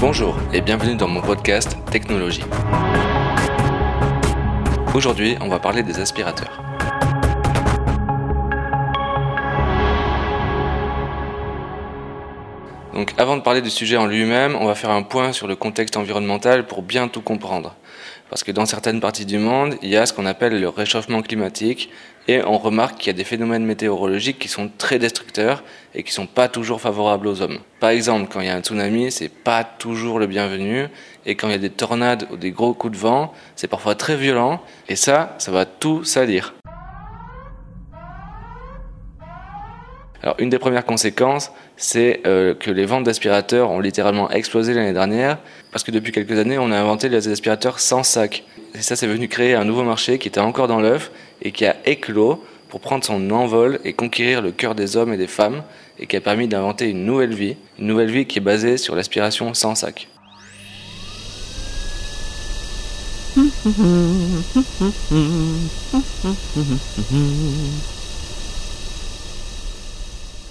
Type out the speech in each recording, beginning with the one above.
Bonjour et bienvenue dans mon podcast Technologie. Aujourd'hui, on va parler des aspirateurs. Donc avant de parler du sujet en lui-même, on va faire un point sur le contexte environnemental pour bien tout comprendre. Parce que dans certaines parties du monde, il y a ce qu'on appelle le réchauffement climatique et on remarque qu'il y a des phénomènes météorologiques qui sont très destructeurs et qui sont pas toujours favorables aux hommes. Par exemple, quand il y a un tsunami, c'est pas toujours le bienvenu et quand il y a des tornades ou des gros coups de vent, c'est parfois très violent et ça, ça va tout salir. Alors, une des premières conséquences, c'est euh, que les ventes d'aspirateurs ont littéralement explosé l'année dernière, parce que depuis quelques années, on a inventé les aspirateurs sans sac. Et ça, c'est venu créer un nouveau marché qui était encore dans l'œuf et qui a éclos pour prendre son envol et conquérir le cœur des hommes et des femmes, et qui a permis d'inventer une nouvelle vie, une nouvelle vie qui est basée sur l'aspiration sans sac.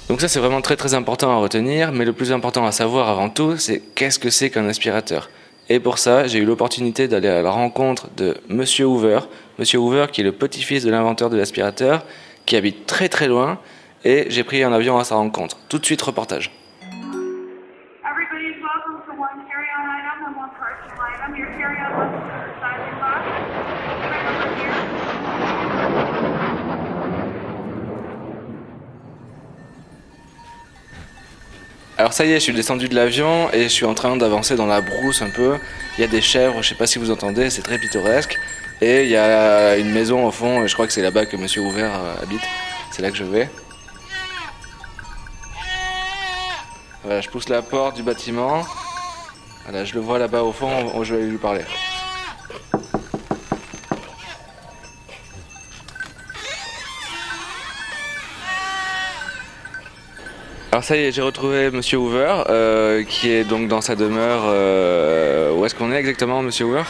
Donc ça c'est vraiment très très important à retenir, mais le plus important à savoir avant tout, c'est qu'est-ce que c'est qu'un aspirateur. Et pour ça, j'ai eu l'opportunité d'aller à la rencontre de Monsieur Hoover, Monsieur Hoover qui est le petit-fils de l'inventeur de l'aspirateur, qui habite très très loin, et j'ai pris un avion à sa rencontre. Tout de suite reportage. Alors ça y est, je suis descendu de l'avion et je suis en train d'avancer dans la brousse un peu. Il y a des chèvres, je sais pas si vous entendez, c'est très pittoresque. Et il y a une maison au fond, je crois que c'est là-bas que Monsieur Ouvert euh, habite. C'est là que je vais. Voilà, je pousse la porte du bâtiment. Voilà, je le vois là-bas au fond, on- je vais lui parler. Alors ça y est, j'ai retrouvé Monsieur Hoover, euh, qui est donc dans sa demeure. euh, où est-ce qu'on est exactement, Monsieur Hoover?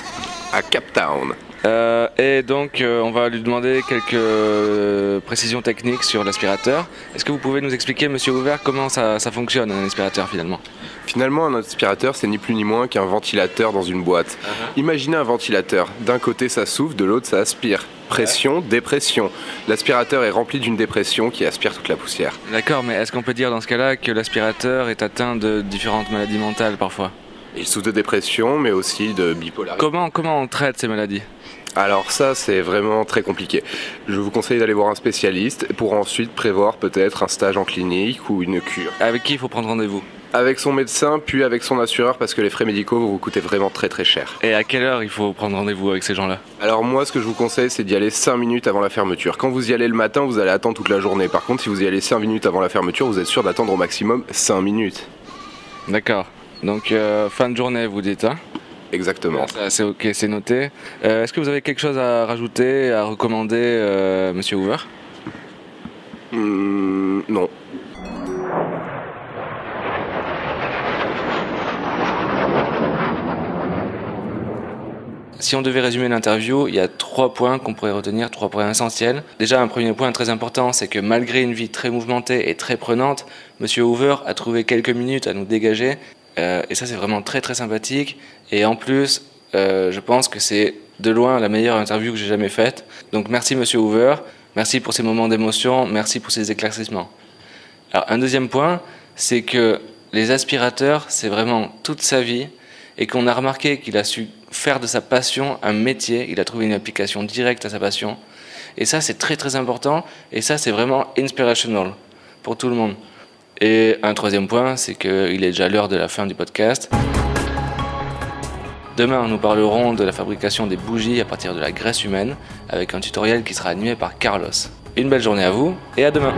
À Cap Town. Euh, Et donc, euh, on va lui demander quelques euh, précisions techniques sur l'aspirateur. Est-ce que vous pouvez nous expliquer, Monsieur Hoover, comment ça, ça fonctionne un aspirateur finalement? Finalement, un aspirateur, c'est ni plus ni moins qu'un ventilateur dans une boîte. Imaginez un ventilateur. D'un côté, ça souffle, de l'autre, ça aspire. Pression, dépression. L'aspirateur est rempli d'une dépression qui aspire toute la poussière. D'accord, mais est-ce qu'on peut dire dans ce cas-là que l'aspirateur est atteint de différentes maladies mentales parfois? Il souffre de dépression, mais aussi de bipolarité. comment, comment on traite ces maladies? Alors ça, c'est vraiment très compliqué. Je vous conseille d'aller voir un spécialiste pour ensuite prévoir peut-être un stage en clinique ou une cure. Avec qui il faut prendre rendez-vous? Avec son médecin, puis avec son assureur, parce que les frais médicaux vont vous coûter vraiment très très cher. Et à quelle heure il faut prendre rendez-vous avec ces gens-là? Alors moi, ce que je vous conseille, c'est d'y aller 5 minutes avant la fermeture. Quand vous y allez le matin, vous allez attendre toute la journée. Par contre, si vous y allez 5 minutes avant la fermeture, vous êtes sûr d'attendre au maximum 5 minutes. D'accord. Donc, euh, fin de journée, vous dites, hein? Exactement. C'est ok, c'est noté. Euh, Est-ce que vous avez quelque chose à rajouter, à recommander, euh, Monsieur Hoover? Hmm, non. Si on devait résumer l'interview, il y a trois points qu'on pourrait retenir, trois points essentiels. Déjà, un premier point très important, c'est que malgré une vie très mouvementée et très prenante, Monsieur Hoover a trouvé quelques minutes à nous dégager. Euh, et ça, c'est vraiment très très sympathique. Et en plus, euh, je pense que c'est de loin la meilleure interview que j'ai jamais faite. Donc merci Monsieur Hoover, merci pour ces moments d'émotion, merci pour ces éclaircissements. Alors un deuxième point, c'est que les aspirateurs, c'est vraiment toute sa vie et qu'on a remarqué qu'il a su faire de sa passion un métier, il a trouvé une application directe à sa passion. Et ça, c'est très très important et ça, c'est vraiment inspirational pour tout le monde. Et un troisième point, c'est qu'il est déjà l'heure de la fin du podcast. Demain, nous parlerons de la fabrication des bougies à partir de la graisse humaine avec un tutoriel qui sera animé par Carlos. Une belle journée à vous et à demain